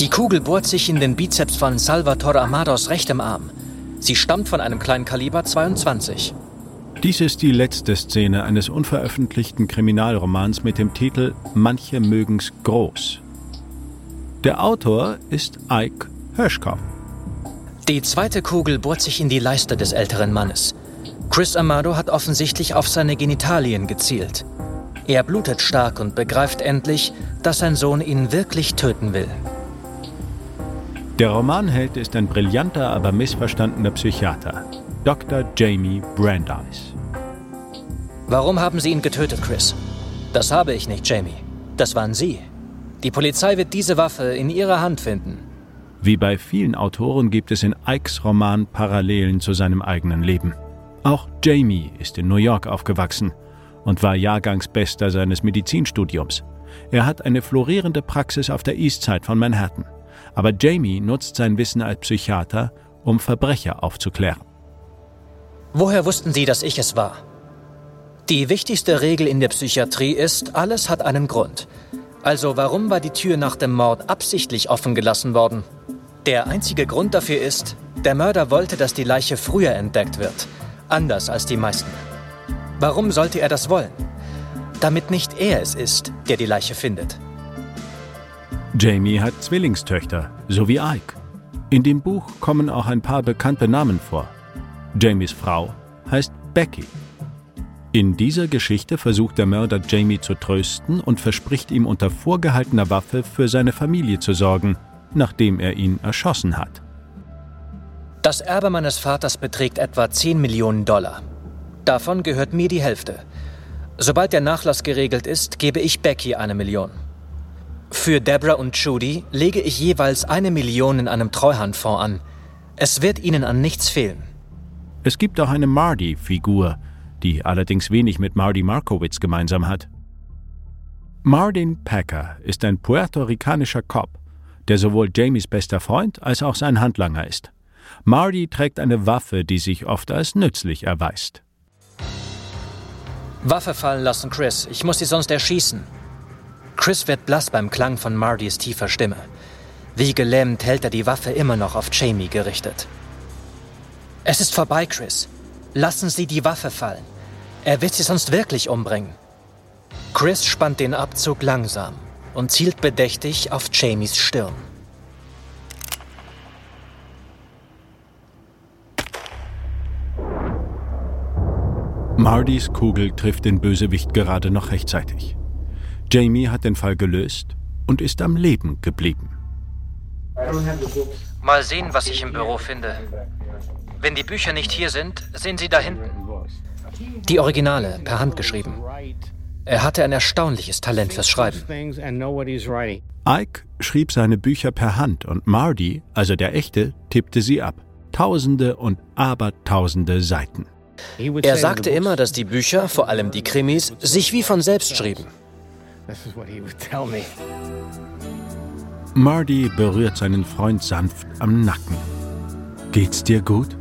Die Kugel bohrt sich in den Bizeps von Salvatore Amados rechtem Arm. Sie stammt von einem Kleinkaliber 22. Dies ist die letzte Szene eines unveröffentlichten Kriminalromans mit dem Titel Manche mögen's groß. Der Autor ist Ike Hirschkopf. Die zweite Kugel bohrt sich in die Leiste des älteren Mannes. Chris Amado hat offensichtlich auf seine Genitalien gezielt. Er blutet stark und begreift endlich, dass sein Sohn ihn wirklich töten will. Der Romanheld ist ein brillanter, aber missverstandener Psychiater. Dr. Jamie Brandeis. Warum haben Sie ihn getötet, Chris? Das habe ich nicht, Jamie. Das waren Sie. Die Polizei wird diese Waffe in Ihrer Hand finden. Wie bei vielen Autoren gibt es in Ikes Roman Parallelen zu seinem eigenen Leben. Auch Jamie ist in New York aufgewachsen und war Jahrgangsbester seines Medizinstudiums. Er hat eine florierende Praxis auf der Eastside von Manhattan. Aber Jamie nutzt sein Wissen als Psychiater, um Verbrecher aufzuklären. Woher wussten Sie, dass ich es war? Die wichtigste Regel in der Psychiatrie ist, alles hat einen Grund. Also warum war die Tür nach dem Mord absichtlich offen gelassen worden? Der einzige Grund dafür ist, der Mörder wollte, dass die Leiche früher entdeckt wird, anders als die meisten. Warum sollte er das wollen? Damit nicht er es ist, der die Leiche findet. Jamie hat Zwillingstöchter, so wie Ike. In dem Buch kommen auch ein paar bekannte Namen vor. Jamies Frau heißt Becky. In dieser Geschichte versucht der Mörder Jamie zu trösten und verspricht ihm unter vorgehaltener Waffe für seine Familie zu sorgen, nachdem er ihn erschossen hat. Das Erbe meines Vaters beträgt etwa 10 Millionen Dollar. Davon gehört mir die Hälfte. Sobald der Nachlass geregelt ist, gebe ich Becky eine Million. Für Deborah und Judy lege ich jeweils eine Million in einem Treuhandfonds an. Es wird ihnen an nichts fehlen. Es gibt auch eine Marty-Figur, die allerdings wenig mit Marty Markowitz gemeinsam hat. Martin Packer ist ein puerto-ricanischer Cop, der sowohl Jamies bester Freund als auch sein Handlanger ist. Marty trägt eine Waffe, die sich oft als nützlich erweist. Waffe fallen lassen, Chris. Ich muss sie sonst erschießen. Chris wird blass beim Klang von Martys tiefer Stimme. Wie gelähmt hält er die Waffe immer noch auf Jamie gerichtet. Es ist vorbei, Chris. Lassen Sie die Waffe fallen. Er wird Sie sonst wirklich umbringen. Chris spannt den Abzug langsam und zielt bedächtig auf Jamies Stirn. Mardys Kugel trifft den Bösewicht gerade noch rechtzeitig. Jamie hat den Fall gelöst und ist am Leben geblieben. Mal sehen, was ich im Büro finde. Wenn die Bücher nicht hier sind, sehen Sie da hinten. Die Originale, per Hand geschrieben. Er hatte ein erstaunliches Talent fürs Schreiben. Ike schrieb seine Bücher per Hand und Marty, also der echte, tippte sie ab. Tausende und abertausende Seiten. Er sagte immer, dass die Bücher, vor allem die Krimis, sich wie von selbst schrieben. Marty berührt seinen Freund sanft am Nacken. Geht's dir gut?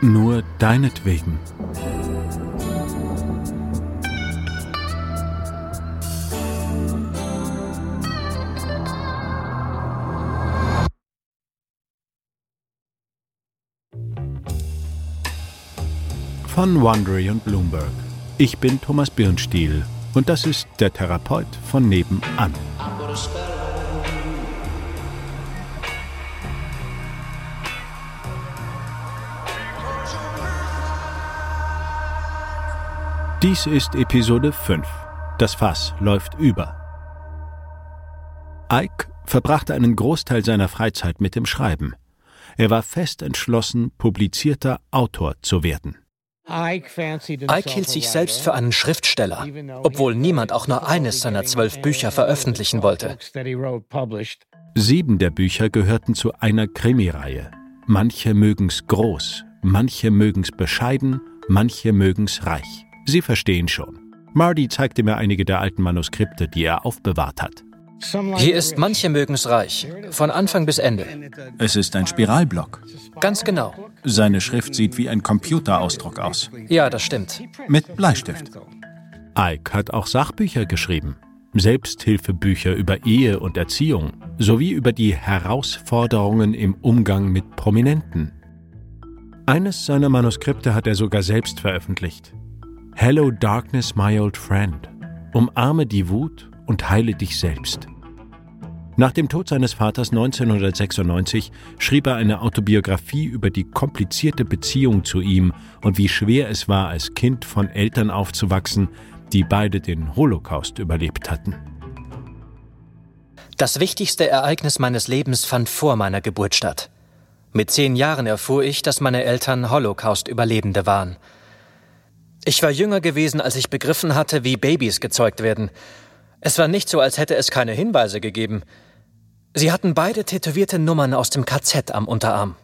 Nur deinetwegen. Von Wondery und Bloomberg. Ich bin Thomas Birnstiel und das ist der Therapeut von nebenan. Dies ist Episode 5. Das Fass läuft über. Ike verbrachte einen Großteil seiner Freizeit mit dem Schreiben. Er war fest entschlossen, publizierter Autor zu werden. Ike hielt sich selbst für einen Schriftsteller, obwohl niemand auch nur eines seiner zwölf Bücher veröffentlichen wollte. Sieben der Bücher gehörten zu einer Krimireihe. Manche mögen's groß, manche mögen's bescheiden, manche mögen's reich. Sie verstehen schon. Marty zeigte mir einige der alten Manuskripte, die er aufbewahrt hat. Hier ist manche mögen's reich, von Anfang bis Ende. Es ist ein Spiralblock. Ganz genau. Seine Schrift sieht wie ein Computerausdruck aus. Ja, das stimmt. Mit Bleistift. Ike hat auch Sachbücher geschrieben. Selbsthilfebücher über Ehe und Erziehung sowie über die Herausforderungen im Umgang mit Prominenten. Eines seiner Manuskripte hat er sogar selbst veröffentlicht. Hello Darkness, my old friend. Umarme die Wut und heile dich selbst. Nach dem Tod seines Vaters 1996 schrieb er eine Autobiografie über die komplizierte Beziehung zu ihm und wie schwer es war, als Kind von Eltern aufzuwachsen, die beide den Holocaust überlebt hatten. Das wichtigste Ereignis meines Lebens fand vor meiner Geburt statt. Mit zehn Jahren erfuhr ich, dass meine Eltern Holocaust-Überlebende waren. Ich war jünger gewesen, als ich begriffen hatte, wie Babys gezeugt werden. Es war nicht so, als hätte es keine Hinweise gegeben. Sie hatten beide tätowierte Nummern aus dem KZ am Unterarm.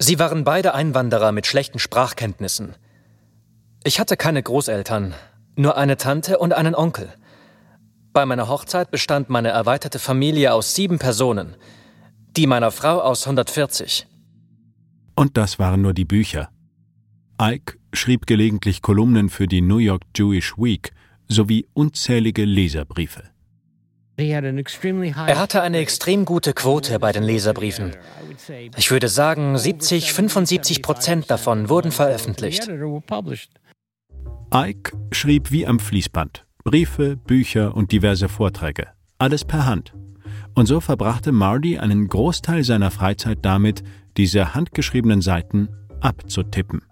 Sie waren beide Einwanderer mit schlechten Sprachkenntnissen. Ich hatte keine Großeltern, nur eine Tante und einen Onkel. Bei meiner Hochzeit bestand meine erweiterte Familie aus sieben Personen, die meiner Frau aus 140. Und das waren nur die Bücher. Ike schrieb gelegentlich Kolumnen für die New York Jewish Week sowie unzählige Leserbriefe. Er hatte eine extrem gute Quote bei den Leserbriefen. Ich würde sagen, 70, 75 Prozent davon wurden veröffentlicht. Ike schrieb wie am Fließband. Briefe, Bücher und diverse Vorträge. Alles per Hand. Und so verbrachte Marty einen Großteil seiner Freizeit damit, diese handgeschriebenen Seiten abzutippen.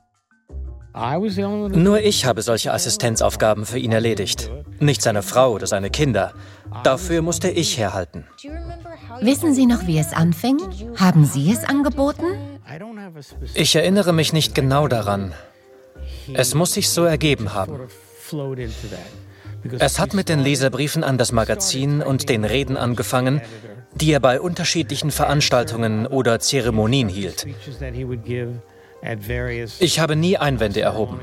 Nur ich habe solche Assistenzaufgaben für ihn erledigt. Nicht seine Frau oder seine Kinder. Dafür musste ich herhalten. Wissen Sie noch, wie es anfing? Haben Sie es angeboten? Ich erinnere mich nicht genau daran. Es muss sich so ergeben haben. Es hat mit den Leserbriefen an das Magazin und den Reden angefangen, die er bei unterschiedlichen Veranstaltungen oder Zeremonien hielt. Ich habe nie Einwände erhoben.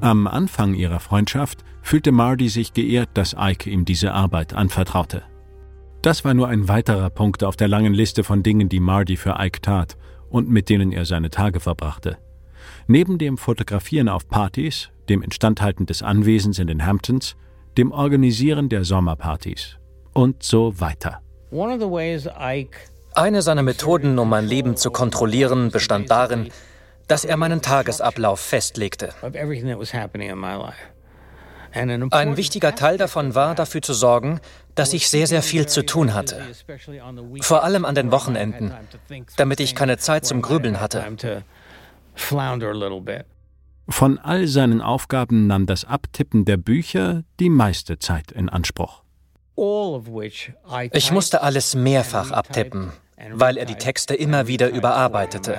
Am Anfang ihrer Freundschaft fühlte Marty sich geehrt, dass Ike ihm diese Arbeit anvertraute. Das war nur ein weiterer Punkt auf der langen Liste von Dingen, die Marty für Ike tat und mit denen er seine Tage verbrachte. Neben dem Fotografieren auf Partys, dem Instandhalten des Anwesens in den Hamptons, dem Organisieren der Sommerpartys und so weiter. Eine seiner Methoden, um mein Leben zu kontrollieren, bestand darin, dass er meinen Tagesablauf festlegte. Ein wichtiger Teil davon war, dafür zu sorgen, dass ich sehr, sehr viel zu tun hatte. Vor allem an den Wochenenden, damit ich keine Zeit zum Grübeln hatte. Von all seinen Aufgaben nahm das Abtippen der Bücher die meiste Zeit in Anspruch. Ich musste alles mehrfach abtippen, weil er die Texte immer wieder überarbeitete.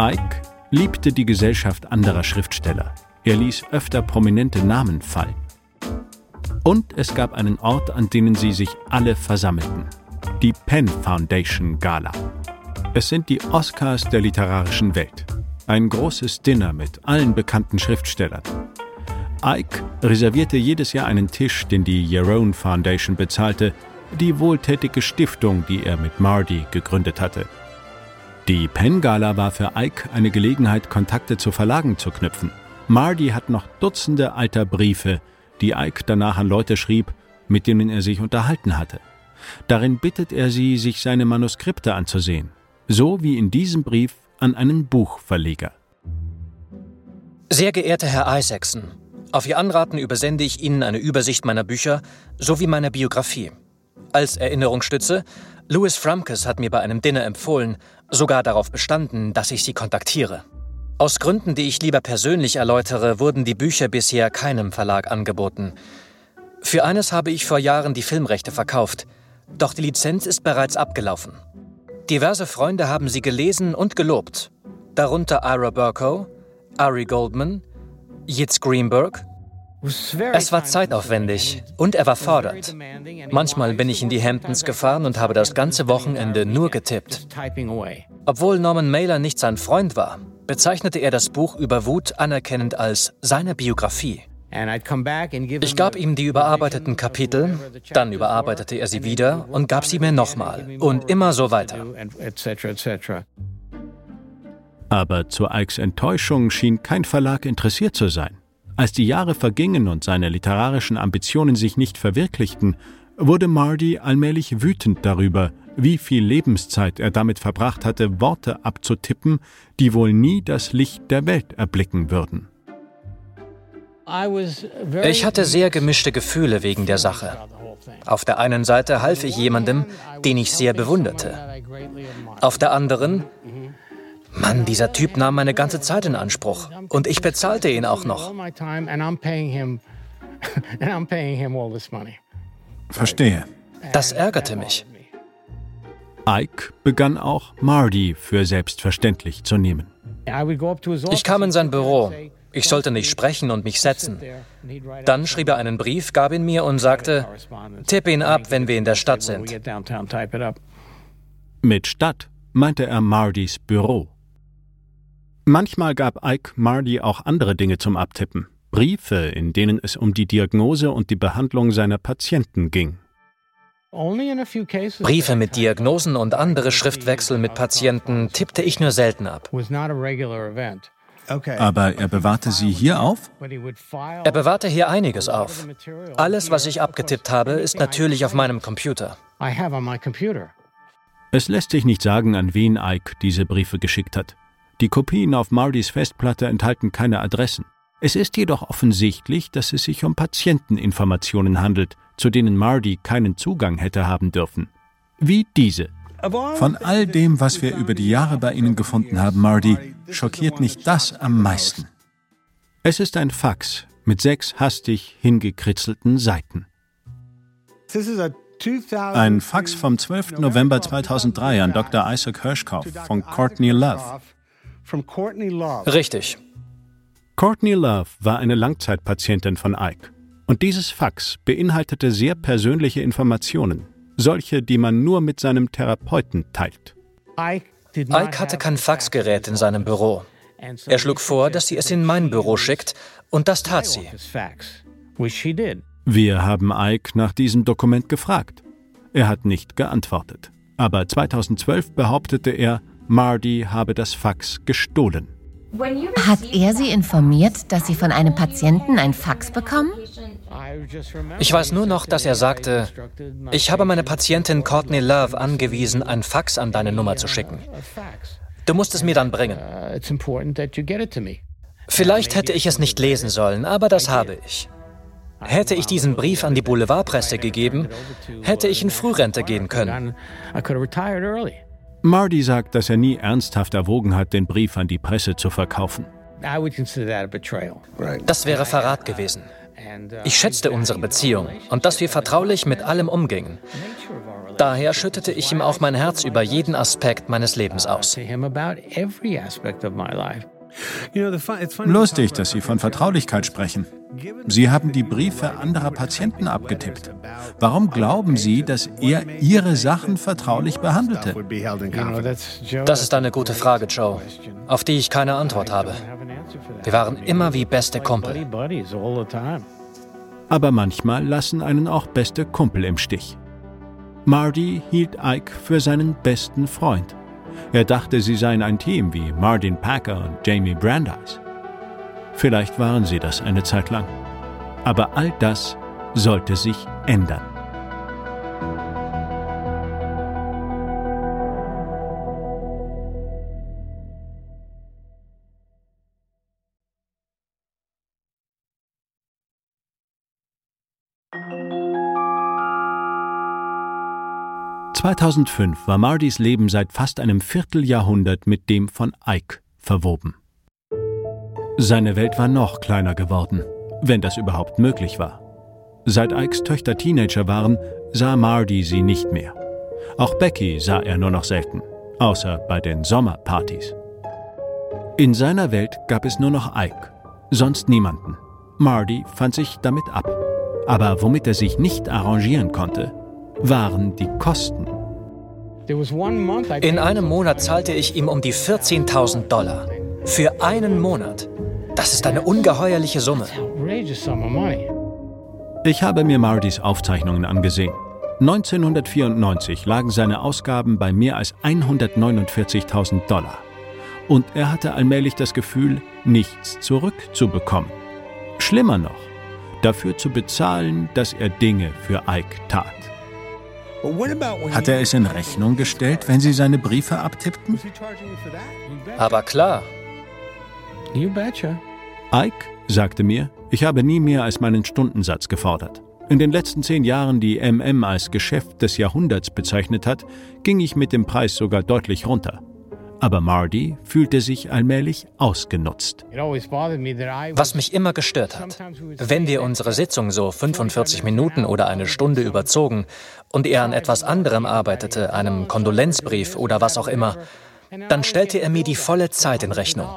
Ike liebte die Gesellschaft anderer Schriftsteller. Er ließ öfter prominente Namen fallen. Und es gab einen Ort, an dem sie sich alle versammelten. Die Penn Foundation Gala. Es sind die Oscars der literarischen Welt. Ein großes Dinner mit allen bekannten Schriftstellern. Ike reservierte jedes Jahr einen Tisch, den die Jerome Foundation bezahlte, die wohltätige Stiftung, die er mit Marty gegründet hatte. Die Penn Gala war für Ike eine Gelegenheit, Kontakte zu Verlagen zu knüpfen. Marty hat noch Dutzende alter Briefe, die Ike danach an Leute schrieb, mit denen er sich unterhalten hatte. Darin bittet er sie, sich seine Manuskripte anzusehen, so wie in diesem Brief an einen Buchverleger. Sehr geehrter Herr Isaacson, auf Ihr Anraten übersende ich Ihnen eine Übersicht meiner Bücher sowie meiner Biografie. Als Erinnerungsstütze, Louis Frumkes hat mir bei einem Dinner empfohlen, sogar darauf bestanden, dass ich Sie kontaktiere. Aus Gründen, die ich lieber persönlich erläutere, wurden die Bücher bisher keinem Verlag angeboten. Für eines habe ich vor Jahren die Filmrechte verkauft, doch die Lizenz ist bereits abgelaufen. Diverse Freunde haben sie gelesen und gelobt, darunter Ira Burko, Ari Goldman, Yitz Greenberg. Es war zeitaufwendig und er war fordernd. Manchmal bin ich in die Hamptons gefahren und habe das ganze Wochenende nur getippt. Obwohl Norman Mailer nicht sein Freund war, bezeichnete er das Buch über Wut anerkennend als seine Biografie. Ich gab ihm die überarbeiteten Kapitel, dann überarbeitete er sie wieder und gab sie mir nochmal und immer so weiter. Aber zu Ikes Enttäuschung schien kein Verlag interessiert zu sein. Als die Jahre vergingen und seine literarischen Ambitionen sich nicht verwirklichten, wurde Marty allmählich wütend darüber, wie viel Lebenszeit er damit verbracht hatte, Worte abzutippen, die wohl nie das Licht der Welt erblicken würden. Ich hatte sehr gemischte Gefühle wegen der Sache. Auf der einen Seite half ich jemandem, den ich sehr bewunderte. Auf der anderen, Mann, dieser Typ nahm meine ganze Zeit in Anspruch und ich bezahlte ihn auch noch. Verstehe. Das ärgerte mich. Ike begann auch Marty für selbstverständlich zu nehmen. Ich kam in sein Büro. Ich sollte nicht sprechen und mich setzen. Dann schrieb er einen Brief, gab ihn mir und sagte, tippe ihn ab, wenn wir in der Stadt sind. Mit Stadt meinte er Martys Büro. Manchmal gab Ike Marty auch andere Dinge zum Abtippen. Briefe, in denen es um die Diagnose und die Behandlung seiner Patienten ging. Briefe mit Diagnosen und andere Schriftwechsel mit Patienten tippte ich nur selten ab. Aber er bewahrte sie hier auf? Er bewahrte hier einiges auf. Alles, was ich abgetippt habe, ist natürlich auf meinem Computer. Es lässt sich nicht sagen, an wen Ike diese Briefe geschickt hat. Die Kopien auf Martys Festplatte enthalten keine Adressen. Es ist jedoch offensichtlich, dass es sich um Patienteninformationen handelt, zu denen Marty keinen Zugang hätte haben dürfen. Wie diese. Von all dem, was wir über die Jahre bei Ihnen gefunden haben, Marty, schockiert mich das am meisten. Es ist ein Fax mit sechs hastig hingekritzelten Seiten. Ein Fax vom 12. November 2003 an Dr. Isaac Hirschkopf von Courtney Love. Richtig. Courtney Love war eine Langzeitpatientin von Ike. Und dieses Fax beinhaltete sehr persönliche Informationen, solche, die man nur mit seinem Therapeuten teilt. Ike hatte kein Faxgerät in seinem Büro. Er schlug vor, dass sie es in mein Büro schickt, und das tat sie. Wir haben Ike nach diesem Dokument gefragt. Er hat nicht geantwortet. Aber 2012 behauptete er, Marty habe das Fax gestohlen. Hat er Sie informiert, dass Sie von einem Patienten ein Fax bekommen? Ich weiß nur noch, dass er sagte, ich habe meine Patientin Courtney Love angewiesen, ein Fax an deine Nummer zu schicken. Du musst es mir dann bringen. Vielleicht hätte ich es nicht lesen sollen, aber das habe ich. Hätte ich diesen Brief an die Boulevardpresse gegeben, hätte ich in Frührente gehen können. Marty sagt, dass er nie ernsthaft erwogen hat, den Brief an die Presse zu verkaufen. Das wäre Verrat gewesen. Ich schätzte unsere Beziehung und dass wir vertraulich mit allem umgingen. Daher schüttete ich ihm auch mein Herz über jeden Aspekt meines Lebens aus. Lustig, dass Sie von Vertraulichkeit sprechen. Sie haben die Briefe anderer Patienten abgetippt. Warum glauben Sie, dass er Ihre Sachen vertraulich behandelte? Das ist eine gute Frage, Joe, auf die ich keine Antwort habe. Wir waren immer wie beste Kumpel. Aber manchmal lassen einen auch beste Kumpel im Stich. Marty hielt Ike für seinen besten Freund. Er dachte, sie seien ein Team wie Martin Packer und Jamie Brandeis. Vielleicht waren sie das eine Zeit lang. Aber all das sollte sich ändern. »2005 war Mardys Leben seit fast einem Vierteljahrhundert mit dem von Ike verwoben. Seine Welt war noch kleiner geworden, wenn das überhaupt möglich war. Seit Ikes Töchter Teenager waren, sah Marty sie nicht mehr. Auch Becky sah er nur noch selten, außer bei den Sommerpartys. In seiner Welt gab es nur noch Ike, sonst niemanden. Marty fand sich damit ab. Aber womit er sich nicht arrangieren konnte, waren die Kosten. In einem Monat zahlte ich ihm um die 14.000 Dollar. Für einen Monat. Das ist eine ungeheuerliche Summe. Ich habe mir Martys Aufzeichnungen angesehen. 1994 lagen seine Ausgaben bei mehr als 149.000 Dollar. Und er hatte allmählich das Gefühl, nichts zurückzubekommen. Schlimmer noch, dafür zu bezahlen, dass er Dinge für Ike tat. Hat er es in Rechnung gestellt, wenn Sie seine Briefe abtippten? Aber klar. Ike sagte mir, ich habe nie mehr als meinen Stundensatz gefordert. In den letzten zehn Jahren, die MM als Geschäft des Jahrhunderts bezeichnet hat, ging ich mit dem Preis sogar deutlich runter. Aber Marty fühlte sich allmählich ausgenutzt. Was mich immer gestört hat, wenn wir unsere Sitzung so 45 Minuten oder eine Stunde überzogen und er an etwas anderem arbeitete, einem Kondolenzbrief oder was auch immer, dann stellte er mir die volle Zeit in Rechnung.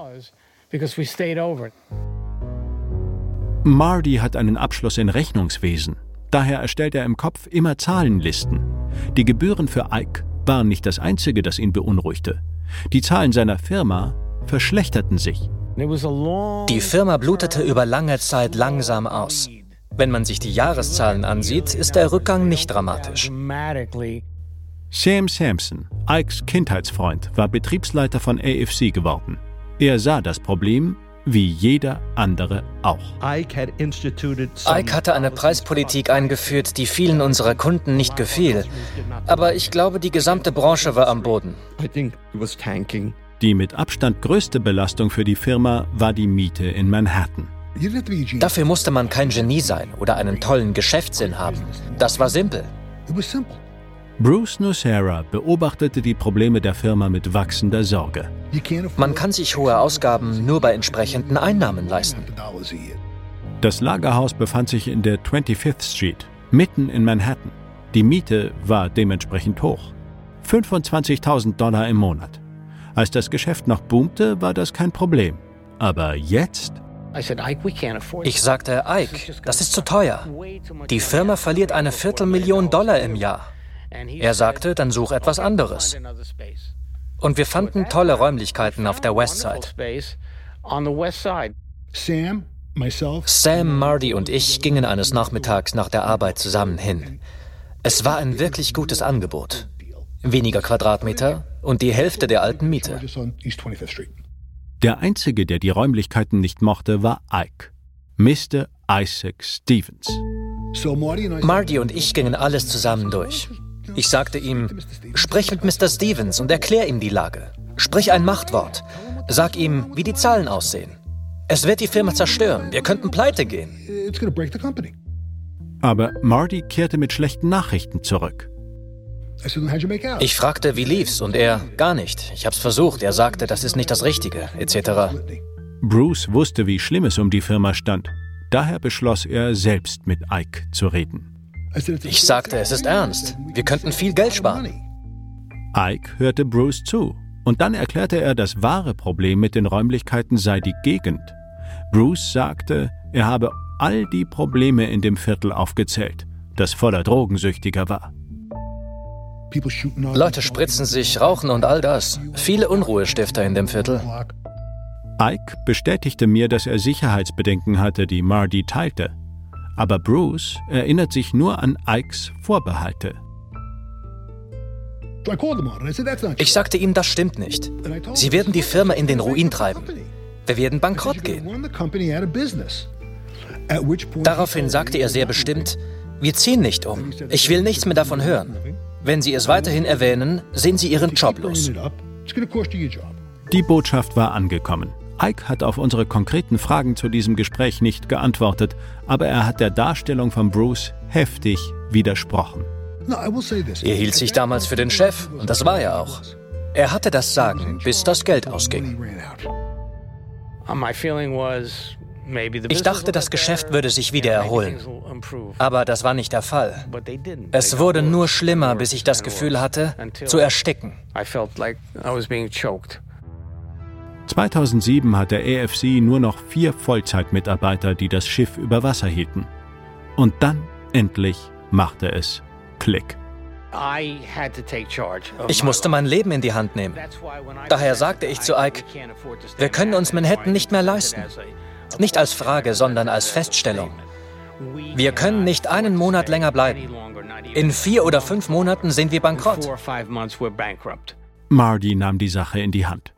Marty hat einen Abschluss in Rechnungswesen. Daher erstellt er im Kopf immer Zahlenlisten. Die Gebühren für Ike waren nicht das Einzige, das ihn beunruhigte. Die Zahlen seiner Firma verschlechterten sich. Die Firma blutete über lange Zeit langsam aus. Wenn man sich die Jahreszahlen ansieht, ist der Rückgang nicht dramatisch. Sam Sampson, Ikes Kindheitsfreund, war Betriebsleiter von AFC geworden. Er sah das Problem wie jeder andere auch. Ike hatte eine Preispolitik eingeführt, die vielen unserer Kunden nicht gefiel. Aber ich glaube, die gesamte Branche war am Boden. Die mit Abstand größte Belastung für die Firma war die Miete in Manhattan. Dafür musste man kein Genie sein oder einen tollen Geschäftssinn haben. Das war simpel. Bruce Nussera beobachtete die Probleme der Firma mit wachsender Sorge. Man kann sich hohe Ausgaben nur bei entsprechenden Einnahmen leisten. Das Lagerhaus befand sich in der 25th Street, mitten in Manhattan. Die Miete war dementsprechend hoch. 25.000 Dollar im Monat. Als das Geschäft noch boomte, war das kein Problem. Aber jetzt? Ich sagte, Ike, das ist zu teuer. Die Firma verliert eine Viertelmillion Dollar im Jahr. Er sagte, dann such etwas anderes. Und wir fanden tolle Räumlichkeiten auf der Westside. Sam, Marty und ich gingen eines Nachmittags nach der Arbeit zusammen hin. Es war ein wirklich gutes Angebot. Weniger Quadratmeter und die Hälfte der alten Miete. Der Einzige, der die Räumlichkeiten nicht mochte, war Ike. Mr. Isaac Stevens. Marty und ich gingen alles zusammen durch. Ich sagte ihm, sprich mit Mr. Stevens und erklär ihm die Lage. Sprich ein Machtwort. Sag ihm, wie die Zahlen aussehen. Es wird die Firma zerstören. Wir könnten pleite gehen. Aber Marty kehrte mit schlechten Nachrichten zurück. Ich fragte, wie lief's, und er, gar nicht. Ich hab's versucht. Er sagte, das ist nicht das Richtige, etc. Bruce wusste, wie schlimm es um die Firma stand. Daher beschloss er, selbst mit Ike zu reden. Ich sagte, es ist ernst. Wir könnten viel Geld sparen. Ike hörte Bruce zu und dann erklärte er, das wahre Problem mit den Räumlichkeiten sei die Gegend. Bruce sagte, er habe all die Probleme in dem Viertel aufgezählt, das voller Drogensüchtiger war. Leute spritzen sich, rauchen und all das. Viele Unruhestifter in dem Viertel. Ike bestätigte mir, dass er Sicherheitsbedenken hatte, die Marty teilte aber Bruce erinnert sich nur an Ikes Vorbehalte. Ich sagte ihm, das stimmt nicht. Sie werden die Firma in den Ruin treiben. Wir werden bankrott gehen. Daraufhin sagte er sehr bestimmt, wir ziehen nicht um. Ich will nichts mehr davon hören. Wenn Sie es weiterhin erwähnen, sind Sie Ihren Job los. Die Botschaft war angekommen. Ike hat auf unsere konkreten Fragen zu diesem Gespräch nicht geantwortet, aber er hat der Darstellung von Bruce heftig widersprochen. Er hielt sich damals für den Chef, und das war er auch. Er hatte das Sagen, bis das Geld ausging. Ich dachte, das Geschäft würde sich wieder erholen. Aber das war nicht der Fall. Es wurde nur schlimmer, bis ich das Gefühl hatte, zu ersticken. 2007 hat der AFC nur noch vier Vollzeitmitarbeiter, die das Schiff über Wasser hielten. Und dann endlich machte es Klick. Ich musste mein Leben in die Hand nehmen. Daher sagte ich zu Ike, wir können uns Manhattan nicht mehr leisten. Nicht als Frage, sondern als Feststellung. Wir können nicht einen Monat länger bleiben. In vier oder fünf Monaten sind wir bankrott. Marty nahm die Sache in die Hand.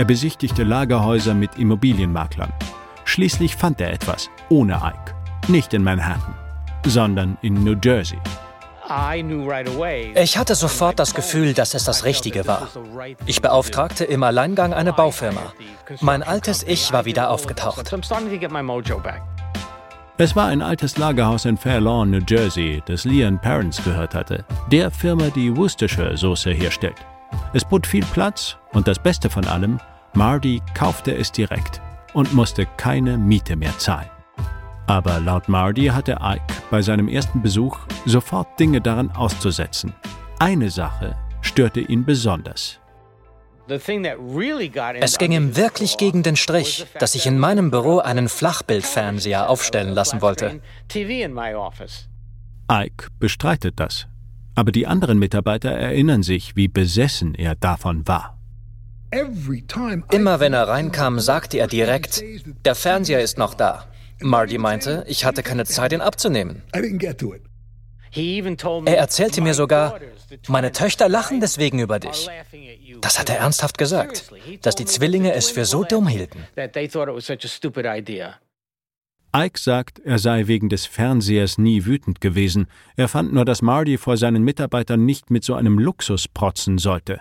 Er besichtigte Lagerhäuser mit Immobilienmaklern. Schließlich fand er etwas ohne Ike. Nicht in Manhattan, sondern in New Jersey. Ich hatte sofort das Gefühl, dass es das Richtige war. Ich beauftragte im Alleingang eine Baufirma. Mein altes Ich war wieder aufgetaucht. Es war ein altes Lagerhaus in Fair Lawn, New Jersey, das Leon Parents gehört hatte, der Firma, die Worcestershire Soße herstellt. Es bot viel Platz und das Beste von allem, Marty kaufte es direkt und musste keine Miete mehr zahlen. Aber laut Marty hatte Ike bei seinem ersten Besuch sofort Dinge daran auszusetzen. Eine Sache störte ihn besonders. Es ging ihm wirklich gegen den Strich, dass ich in meinem Büro einen Flachbildfernseher aufstellen lassen wollte. Ike bestreitet das. Aber die anderen Mitarbeiter erinnern sich, wie besessen er davon war. Immer wenn er reinkam, sagte er direkt, der Fernseher ist noch da. Marty meinte, ich hatte keine Zeit, ihn abzunehmen. Er erzählte mir sogar, meine Töchter lachen deswegen über dich. Das hat er ernsthaft gesagt, dass die Zwillinge es für so dumm hielten. Ike sagt, er sei wegen des Fernsehers nie wütend gewesen. Er fand nur, dass Marty vor seinen Mitarbeitern nicht mit so einem Luxus protzen sollte.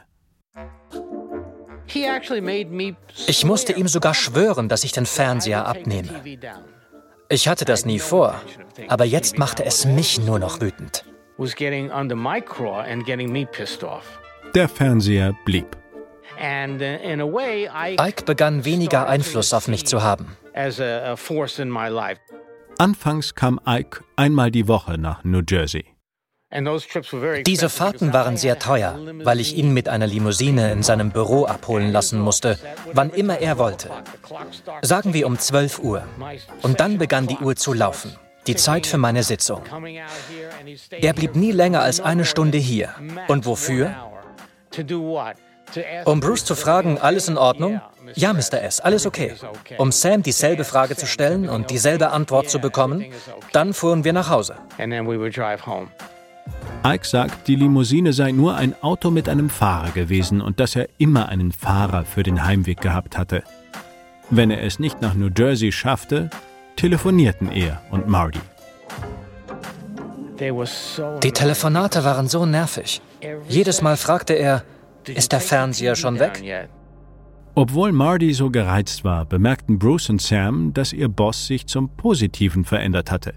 Ich musste ihm sogar schwören, dass ich den Fernseher abnehme. Ich hatte das nie vor, aber jetzt machte es mich nur noch wütend. Der Fernseher blieb. Ike begann weniger Einfluss auf mich zu haben. Anfangs kam Ike einmal die Woche nach New Jersey. Diese Fahrten waren sehr teuer, weil ich ihn mit einer Limousine in seinem Büro abholen lassen musste, wann immer er wollte. Sagen wir um 12 Uhr. Und dann begann die Uhr zu laufen. Die Zeit für meine Sitzung. Er blieb nie länger als eine Stunde hier. Und wofür? Um Bruce zu fragen, alles in Ordnung? Ja, Mr. S., alles okay. Um Sam dieselbe Frage zu stellen und dieselbe Antwort zu bekommen, dann fuhren wir nach Hause. Ike sagt, die Limousine sei nur ein Auto mit einem Fahrer gewesen und dass er immer einen Fahrer für den Heimweg gehabt hatte. Wenn er es nicht nach New Jersey schaffte, telefonierten er und Marty. Die Telefonate waren so nervig. Jedes Mal fragte er, ist der Fernseher schon weg? Obwohl Marty so gereizt war, bemerkten Bruce und Sam, dass ihr Boss sich zum Positiven verändert hatte.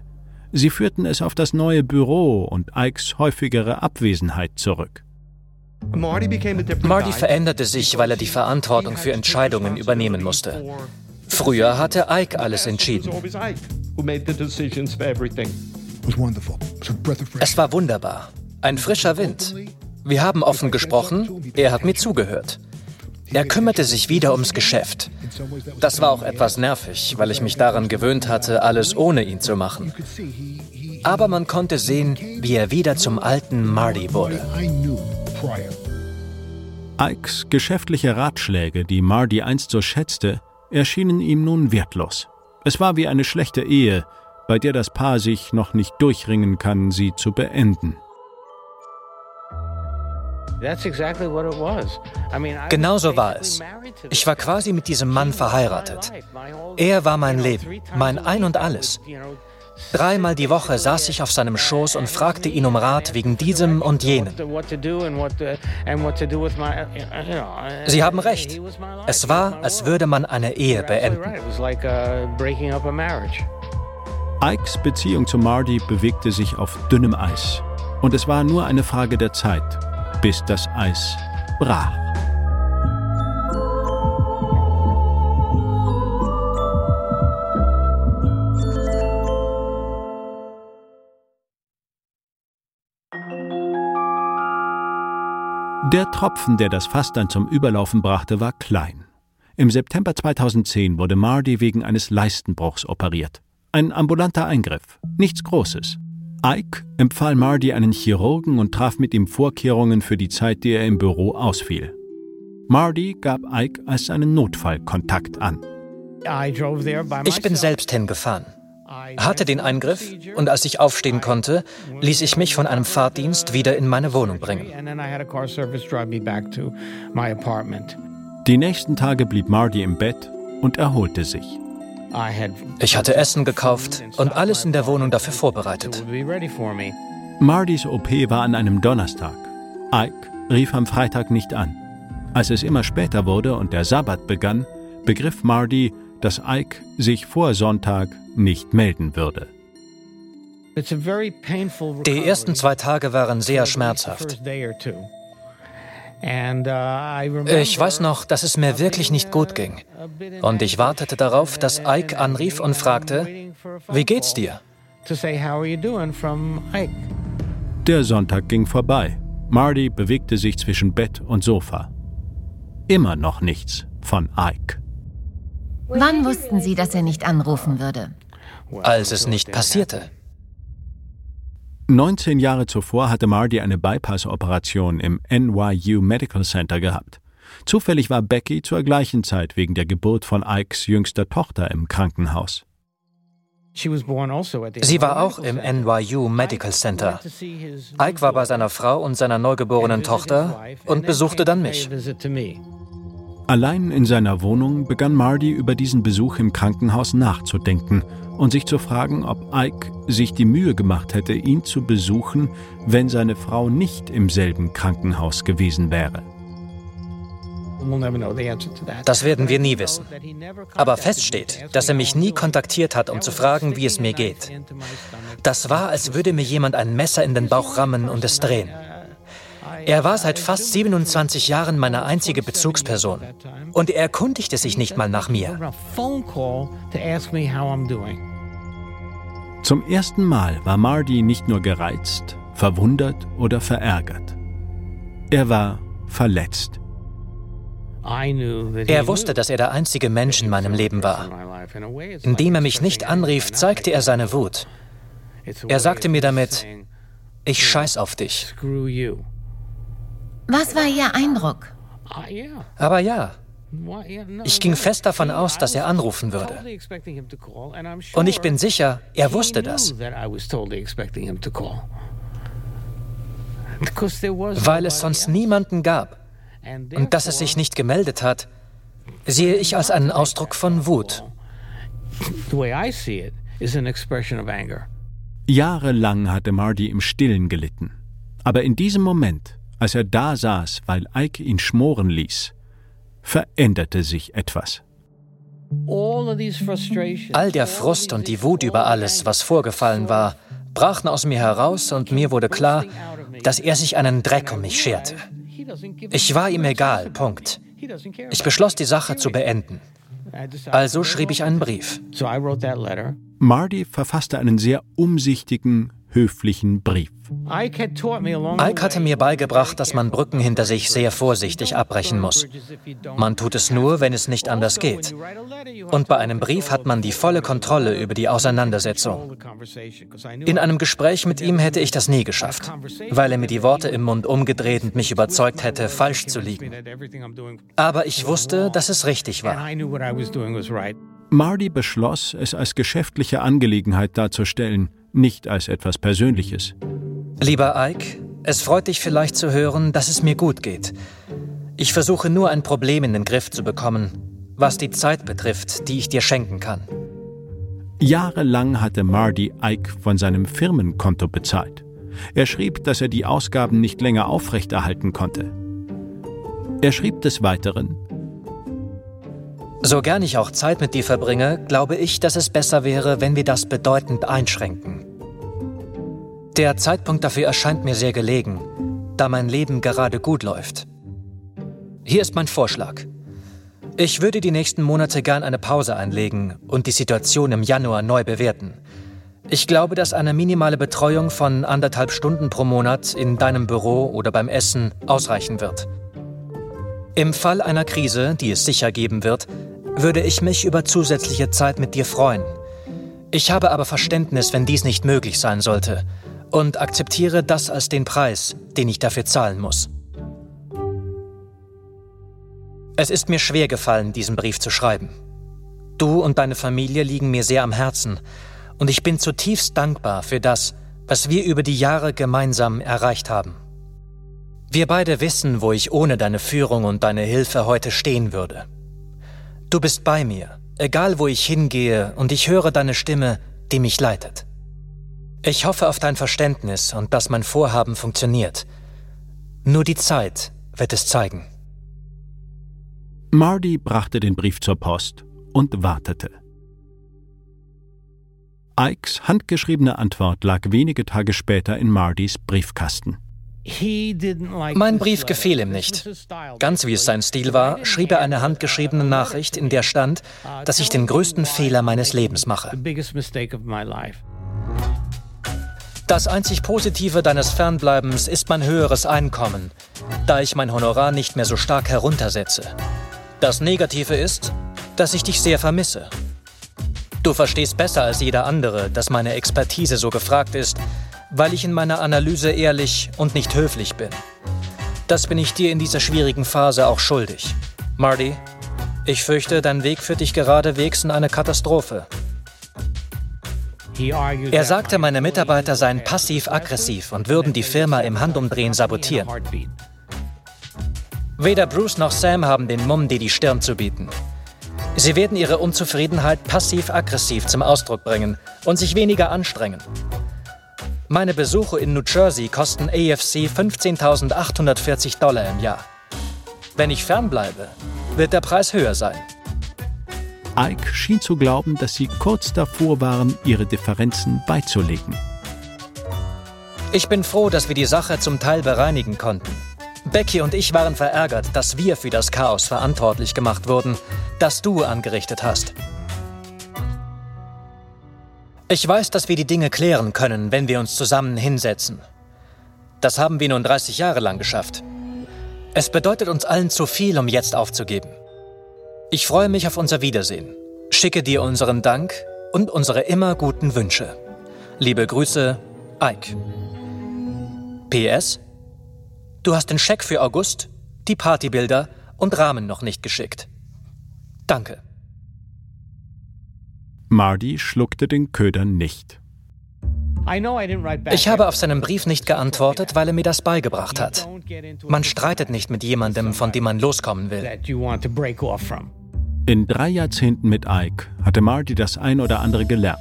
Sie führten es auf das neue Büro und Ikes häufigere Abwesenheit zurück. Marty veränderte sich, weil er die Verantwortung für Entscheidungen übernehmen musste. Früher hatte Ike alles entschieden. Es war wunderbar. Ein frischer Wind. Wir haben offen gesprochen, er hat mir zugehört. Er kümmerte sich wieder ums Geschäft. Das war auch etwas nervig, weil ich mich daran gewöhnt hatte, alles ohne ihn zu machen. Aber man konnte sehen, wie er wieder zum alten Marty wurde. Ikes geschäftliche Ratschläge, die Marty einst so schätzte, erschienen ihm nun wertlos. Es war wie eine schlechte Ehe, bei der das Paar sich noch nicht durchringen kann, sie zu beenden. Genau so war es. Ich war quasi mit diesem Mann verheiratet. Er war mein Leben, mein Ein und alles. Dreimal die Woche saß ich auf seinem Schoß und fragte ihn um Rat wegen diesem und jenem. Sie haben recht. Es war, als würde man eine Ehe beenden. Ikes Beziehung zu Marty bewegte sich auf dünnem Eis. Und es war nur eine Frage der Zeit, bis das Eis brach. Der Tropfen, der das Fass dann zum Überlaufen brachte, war klein. Im September 2010 wurde Marty wegen eines Leistenbruchs operiert. Ein ambulanter Eingriff, nichts Großes. Ike empfahl Marty einen Chirurgen und traf mit ihm Vorkehrungen für die Zeit, die er im Büro ausfiel. Marty gab Ike als seinen Notfallkontakt an. Ich bin selbst hingefahren, hatte den Eingriff und als ich aufstehen konnte, ließ ich mich von einem Fahrdienst wieder in meine Wohnung bringen. Die nächsten Tage blieb Marty im Bett und erholte sich. Ich hatte Essen gekauft und alles in der Wohnung dafür vorbereitet. Mardys OP war an einem Donnerstag. Ike rief am Freitag nicht an. Als es immer später wurde und der Sabbat begann, begriff Marty, dass Ike sich vor Sonntag nicht melden würde. Die ersten zwei Tage waren sehr schmerzhaft. Ich weiß noch, dass es mir wirklich nicht gut ging. Und ich wartete darauf, dass Ike anrief und fragte, wie geht's dir? Der Sonntag ging vorbei. Marty bewegte sich zwischen Bett und Sofa. Immer noch nichts von Ike. Wann wussten Sie, dass er nicht anrufen würde? Als es nicht passierte. 19 Jahre zuvor hatte Marty eine Bypass-Operation im NYU Medical Center gehabt. Zufällig war Becky zur gleichen Zeit wegen der Geburt von Ikes jüngster Tochter im Krankenhaus. Also Sie war auch im NYU Medical Center. Ike war bei seiner Frau und seiner neugeborenen Tochter und besuchte dann mich. Allein in seiner Wohnung begann Marty über diesen Besuch im Krankenhaus nachzudenken und sich zu fragen, ob Ike sich die Mühe gemacht hätte, ihn zu besuchen, wenn seine Frau nicht im selben Krankenhaus gewesen wäre. Das werden wir nie wissen. Aber fest steht, dass er mich nie kontaktiert hat, um zu fragen, wie es mir geht. Das war, als würde mir jemand ein Messer in den Bauch rammen und es drehen. Er war seit fast 27 Jahren meine einzige Bezugsperson. Und er erkundigte sich nicht mal nach mir. Zum ersten Mal war Marty nicht nur gereizt, verwundert oder verärgert. Er war verletzt. Er wusste, dass er der einzige Mensch in meinem Leben war. Indem er mich nicht anrief, zeigte er seine Wut. Er sagte mir damit, ich scheiß auf dich. Was war Ihr Eindruck? Aber ja, ich ging fest davon aus, dass er anrufen würde. Und ich bin sicher, er wusste das. Weil es sonst niemanden gab. Und dass es sich nicht gemeldet hat, sehe ich als einen Ausdruck von Wut. Jahrelang hatte Marty im Stillen gelitten. Aber in diesem Moment als er da saß, weil Ike ihn schmoren ließ, veränderte sich etwas. All der Frust und die Wut über alles, was vorgefallen war, brachen aus mir heraus und mir wurde klar, dass er sich einen Dreck um mich scherte. Ich war ihm egal, Punkt. Ich beschloss, die Sache zu beenden. Also schrieb ich einen Brief. Marty verfasste einen sehr umsichtigen, höflichen Brief. Ike hatte mir beigebracht, dass man Brücken hinter sich sehr vorsichtig abbrechen muss. Man tut es nur, wenn es nicht anders geht. Und bei einem Brief hat man die volle Kontrolle über die Auseinandersetzung. In einem Gespräch mit ihm hätte ich das nie geschafft, weil er mir die Worte im Mund umgedreht und mich überzeugt hätte, falsch zu liegen. Aber ich wusste, dass es richtig war. Marty beschloss, es als geschäftliche Angelegenheit darzustellen, nicht als etwas Persönliches. Lieber Ike, es freut dich vielleicht zu hören, dass es mir gut geht. Ich versuche nur ein Problem in den Griff zu bekommen, was die Zeit betrifft, die ich dir schenken kann. Jahrelang hatte Marty Ike von seinem Firmenkonto bezahlt. Er schrieb, dass er die Ausgaben nicht länger aufrechterhalten konnte. Er schrieb des Weiteren, so gern ich auch Zeit mit dir verbringe, glaube ich, dass es besser wäre, wenn wir das bedeutend einschränken. Der Zeitpunkt dafür erscheint mir sehr gelegen, da mein Leben gerade gut läuft. Hier ist mein Vorschlag. Ich würde die nächsten Monate gern eine Pause einlegen und die Situation im Januar neu bewerten. Ich glaube, dass eine minimale Betreuung von anderthalb Stunden pro Monat in deinem Büro oder beim Essen ausreichen wird. Im Fall einer Krise, die es sicher geben wird, würde ich mich über zusätzliche Zeit mit dir freuen. Ich habe aber Verständnis, wenn dies nicht möglich sein sollte und akzeptiere das als den Preis, den ich dafür zahlen muss. Es ist mir schwer gefallen, diesen Brief zu schreiben. Du und deine Familie liegen mir sehr am Herzen und ich bin zutiefst dankbar für das, was wir über die Jahre gemeinsam erreicht haben. Wir beide wissen, wo ich ohne deine Führung und deine Hilfe heute stehen würde. Du bist bei mir, egal wo ich hingehe, und ich höre deine Stimme, die mich leitet. Ich hoffe auf dein Verständnis und dass mein Vorhaben funktioniert. Nur die Zeit wird es zeigen. Marty brachte den Brief zur Post und wartete. Ikes handgeschriebene Antwort lag wenige Tage später in Martys Briefkasten. Mein Brief gefiel ihm nicht. Ganz wie es sein Stil war, schrieb er eine handgeschriebene Nachricht, in der stand, dass ich den größten Fehler meines Lebens mache. Das einzig Positive deines Fernbleibens ist mein höheres Einkommen, da ich mein Honorar nicht mehr so stark heruntersetze. Das Negative ist, dass ich dich sehr vermisse. Du verstehst besser als jeder andere, dass meine Expertise so gefragt ist, weil ich in meiner Analyse ehrlich und nicht höflich bin. Das bin ich dir in dieser schwierigen Phase auch schuldig. Marty, ich fürchte, dein Weg führt dich geradewegs in eine Katastrophe. Er sagte, meine Mitarbeiter seien passiv-aggressiv und würden die Firma im Handumdrehen sabotieren. Weder Bruce noch Sam haben den Mumm, dir die Stirn zu bieten. Sie werden ihre Unzufriedenheit passiv-aggressiv zum Ausdruck bringen und sich weniger anstrengen. Meine Besuche in New Jersey kosten AFC 15.840 Dollar im Jahr. Wenn ich fernbleibe, wird der Preis höher sein. Ike schien zu glauben, dass sie kurz davor waren, ihre Differenzen beizulegen. Ich bin froh, dass wir die Sache zum Teil bereinigen konnten. Becky und ich waren verärgert, dass wir für das Chaos verantwortlich gemacht wurden, das du angerichtet hast. Ich weiß, dass wir die Dinge klären können, wenn wir uns zusammen hinsetzen. Das haben wir nun 30 Jahre lang geschafft. Es bedeutet uns allen zu viel, um jetzt aufzugeben. Ich freue mich auf unser Wiedersehen. Schicke dir unseren Dank und unsere immer guten Wünsche. Liebe Grüße, Ike. PS. Du hast den Scheck für August, die Partybilder und Rahmen noch nicht geschickt. Danke. Marty schluckte den Köder nicht. Ich habe auf seinen Brief nicht geantwortet, weil er mir das beigebracht hat. Man streitet nicht mit jemandem, von dem man loskommen will. In drei Jahrzehnten mit Ike hatte Marty das ein oder andere gelernt.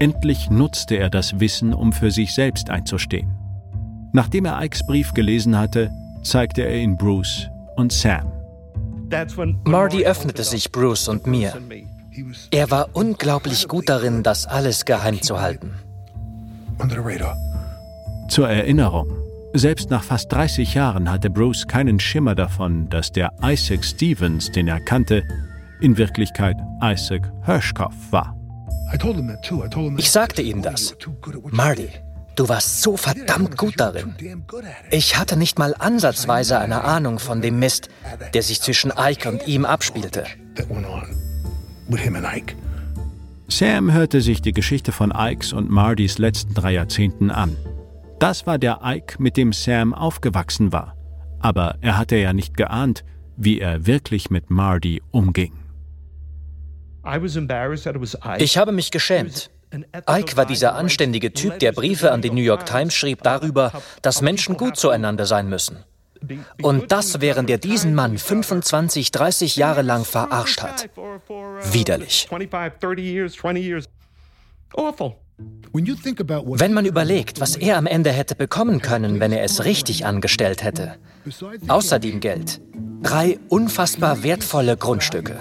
Endlich nutzte er das Wissen, um für sich selbst einzustehen. Nachdem er Ikes Brief gelesen hatte, zeigte er ihn Bruce und Sam. Marty öffnete sich Bruce und mir. Er war unglaublich gut darin, das alles geheim zu halten. Zur Erinnerung, selbst nach fast 30 Jahren hatte Bruce keinen Schimmer davon, dass der Isaac Stevens, den er kannte, in Wirklichkeit Isaac Hirschkopf war. Ich sagte ihm das. Marty, du warst so verdammt gut darin. Ich hatte nicht mal ansatzweise eine Ahnung von dem Mist, der sich zwischen Ike und ihm abspielte with him and Ike. Sam hörte sich die Geschichte von Ikes und Mardys letzten drei Jahrzehnten an. Das war der Ike, mit dem Sam aufgewachsen war. Aber er hatte ja nicht geahnt, wie er wirklich mit Mardy umging. Ich habe mich geschämt. Ike war dieser anständige Typ, der Briefe an die New York Times schrieb darüber, dass Menschen gut zueinander sein müssen. Und das, während er diesen Mann 25, 30 Jahre lang verarscht hat. Widerlich. Wenn man überlegt, was er am Ende hätte bekommen können, wenn er es richtig angestellt hätte. Außerdem Geld. Drei unfassbar wertvolle Grundstücke.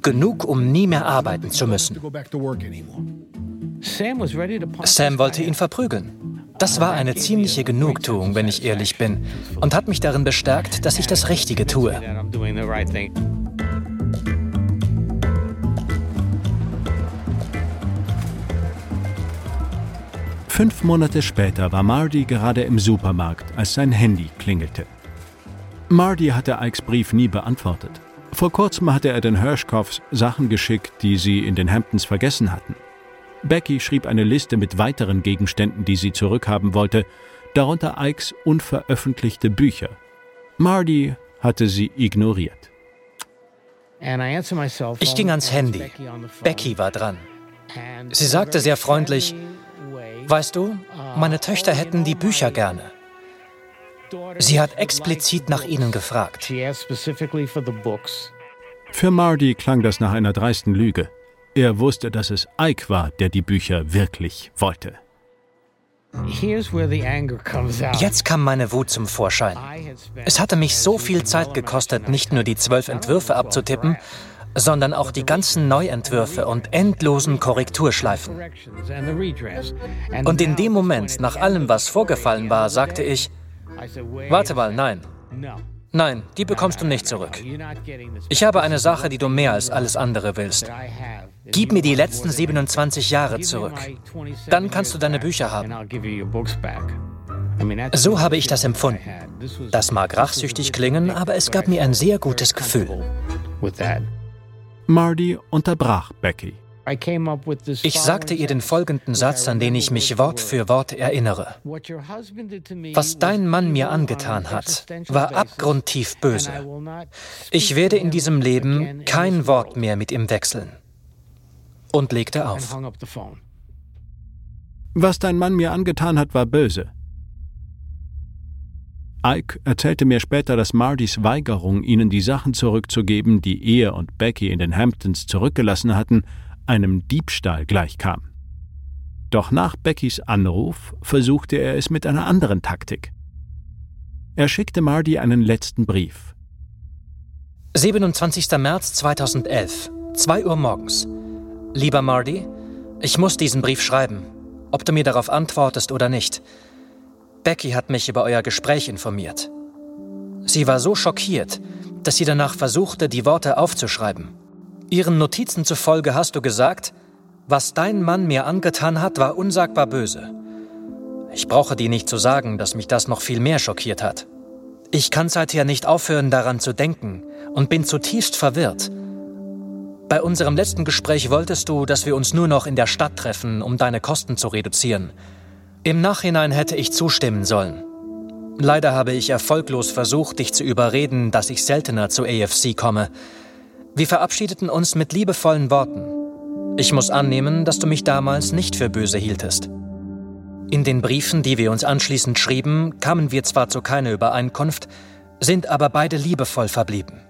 Genug, um nie mehr arbeiten zu müssen. Sam wollte ihn verprügeln. Das war eine ziemliche Genugtuung, wenn ich ehrlich bin, und hat mich darin bestärkt, dass ich das Richtige tue. Fünf Monate später war Marty gerade im Supermarkt, als sein Handy klingelte. Marty hatte Ikes Brief nie beantwortet. Vor kurzem hatte er den Hirschkoffs Sachen geschickt, die sie in den Hamptons vergessen hatten. Becky schrieb eine Liste mit weiteren Gegenständen, die sie zurückhaben wollte, darunter Ikes unveröffentlichte Bücher. Marty hatte sie ignoriert. Ich ging ans Handy. Becky war dran. Sie sagte sehr freundlich, Weißt du, meine Töchter hätten die Bücher gerne. Sie hat explizit nach ihnen gefragt. Für Marty klang das nach einer dreisten Lüge. Er wusste, dass es Ike war, der die Bücher wirklich wollte. Jetzt kam meine Wut zum Vorschein. Es hatte mich so viel Zeit gekostet, nicht nur die zwölf Entwürfe abzutippen, sondern auch die ganzen Neuentwürfe und endlosen Korrekturschleifen. Und in dem Moment, nach allem, was vorgefallen war, sagte ich, warte mal, nein. Nein, die bekommst du nicht zurück. Ich habe eine Sache, die du mehr als alles andere willst. Gib mir die letzten 27 Jahre zurück. Dann kannst du deine Bücher haben. So habe ich das empfunden. Das mag rachsüchtig klingen, aber es gab mir ein sehr gutes Gefühl. Marty unterbrach Becky. Ich sagte ihr den folgenden Satz, an den ich mich Wort für Wort erinnere. Was dein Mann mir angetan hat, war abgrundtief böse. Ich werde in diesem Leben kein Wort mehr mit ihm wechseln. Und legte auf. Was dein Mann mir angetan hat, war böse. Ike erzählte mir später, dass Martys Weigerung, ihnen die Sachen zurückzugeben, die er und Becky in den Hamptons zurückgelassen hatten, einem Diebstahl gleichkam. Doch nach Beckys Anruf versuchte er es mit einer anderen Taktik. Er schickte Marty einen letzten Brief. 27. März 2011, 2 Uhr morgens. Lieber Marty, ich muss diesen Brief schreiben, ob du mir darauf antwortest oder nicht. Becky hat mich über euer Gespräch informiert. Sie war so schockiert, dass sie danach versuchte, die Worte aufzuschreiben. Ihren Notizen zufolge hast du gesagt, was dein Mann mir angetan hat, war unsagbar böse. Ich brauche dir nicht zu sagen, dass mich das noch viel mehr schockiert hat. Ich kann seither nicht aufhören, daran zu denken und bin zutiefst verwirrt. Bei unserem letzten Gespräch wolltest du, dass wir uns nur noch in der Stadt treffen, um deine Kosten zu reduzieren. Im Nachhinein hätte ich zustimmen sollen. Leider habe ich erfolglos versucht, dich zu überreden, dass ich seltener zu AFC komme. Wir verabschiedeten uns mit liebevollen Worten. Ich muss annehmen, dass du mich damals nicht für böse hieltest. In den Briefen, die wir uns anschließend schrieben, kamen wir zwar zu keiner Übereinkunft, sind aber beide liebevoll verblieben.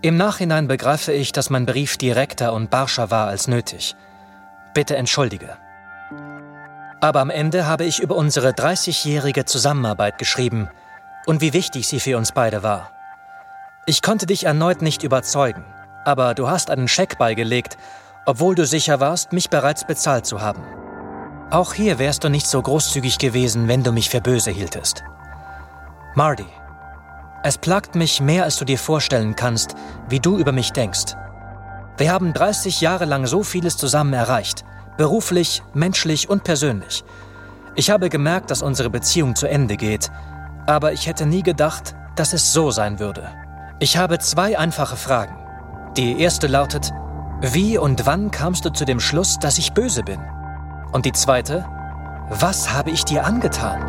Im Nachhinein begreife ich, dass mein Brief direkter und barscher war als nötig. Bitte entschuldige. Aber am Ende habe ich über unsere 30-jährige Zusammenarbeit geschrieben und wie wichtig sie für uns beide war. Ich konnte dich erneut nicht überzeugen, aber du hast einen Scheck beigelegt, obwohl du sicher warst, mich bereits bezahlt zu haben. Auch hier wärst du nicht so großzügig gewesen, wenn du mich für böse hieltest. Marty, es plagt mich mehr, als du dir vorstellen kannst, wie du über mich denkst. Wir haben 30 Jahre lang so vieles zusammen erreicht – beruflich, menschlich und persönlich. Ich habe gemerkt, dass unsere Beziehung zu Ende geht, aber ich hätte nie gedacht, dass es so sein würde. Ich habe zwei einfache Fragen. Die erste lautet, wie und wann kamst du zu dem Schluss, dass ich böse bin? Und die zweite, was habe ich dir angetan?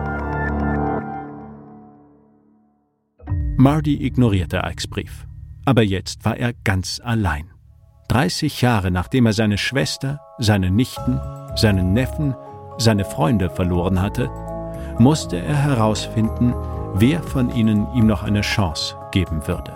Marty ignorierte Ikes Brief. Aber jetzt war er ganz allein. 30 Jahre nachdem er seine Schwester, seine Nichten, seinen Neffen, seine Freunde verloren hatte, musste er herausfinden, wer von ihnen ihm noch eine Chance geben würde.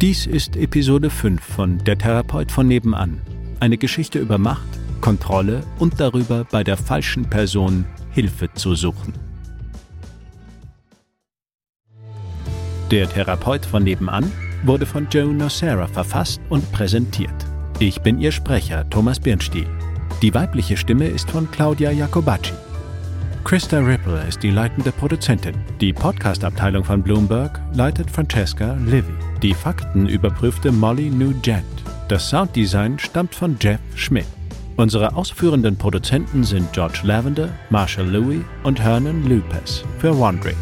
Dies ist Episode 5 von Der Therapeut von nebenan. Eine Geschichte über Macht, Kontrolle und darüber, bei der falschen Person Hilfe zu suchen. Der Therapeut von nebenan wurde von Joe Nocera verfasst und präsentiert. Ich bin Ihr Sprecher, Thomas Birnstiel. Die weibliche Stimme ist von Claudia Jacobacci. Krista Ripple ist die leitende Produzentin. Die Podcast-Abteilung von Bloomberg leitet Francesca Livy. Die Fakten überprüfte Molly Nugent. Das Sounddesign stammt von Jeff Schmidt. Unsere ausführenden Produzenten sind George Lavender, Marshall Louis und Hernan Lupes für Wandrick.